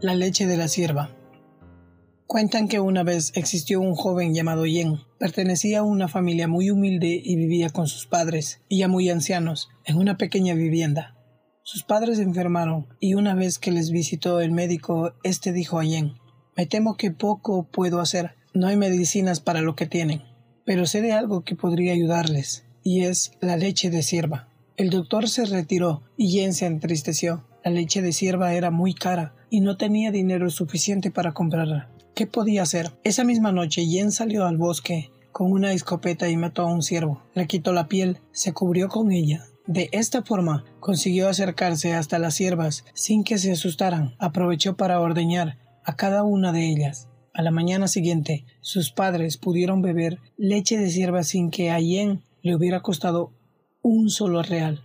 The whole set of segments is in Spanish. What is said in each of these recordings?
La leche de la sierva. Cuentan que una vez existió un joven llamado Yen. Pertenecía a una familia muy humilde y vivía con sus padres, y ya muy ancianos, en una pequeña vivienda. Sus padres enfermaron, y una vez que les visitó el médico, éste dijo a Yen Me temo que poco puedo hacer. No hay medicinas para lo que tienen. Pero sé de algo que podría ayudarles, y es la leche de sierva. El doctor se retiró y Yen se entristeció. La leche de sierva era muy cara y no tenía dinero suficiente para comprarla. ¿Qué podía hacer? Esa misma noche Yen salió al bosque con una escopeta y mató a un ciervo. Le quitó la piel, se cubrió con ella. De esta forma consiguió acercarse hasta las siervas sin que se asustaran. Aprovechó para ordeñar a cada una de ellas. A la mañana siguiente, sus padres pudieron beber leche de sierva sin que a Yen le hubiera costado un solo real.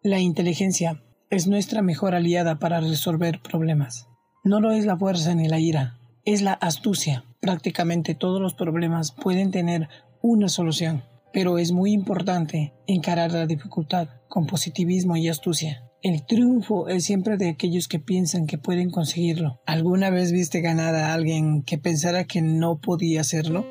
La inteligencia es nuestra mejor aliada para resolver problemas. No lo es la fuerza ni la ira, es la astucia. Prácticamente todos los problemas pueden tener una solución, pero es muy importante encarar la dificultad con positivismo y astucia. El triunfo es siempre de aquellos que piensan que pueden conseguirlo. ¿Alguna vez viste ganar a alguien que pensara que no podía hacerlo?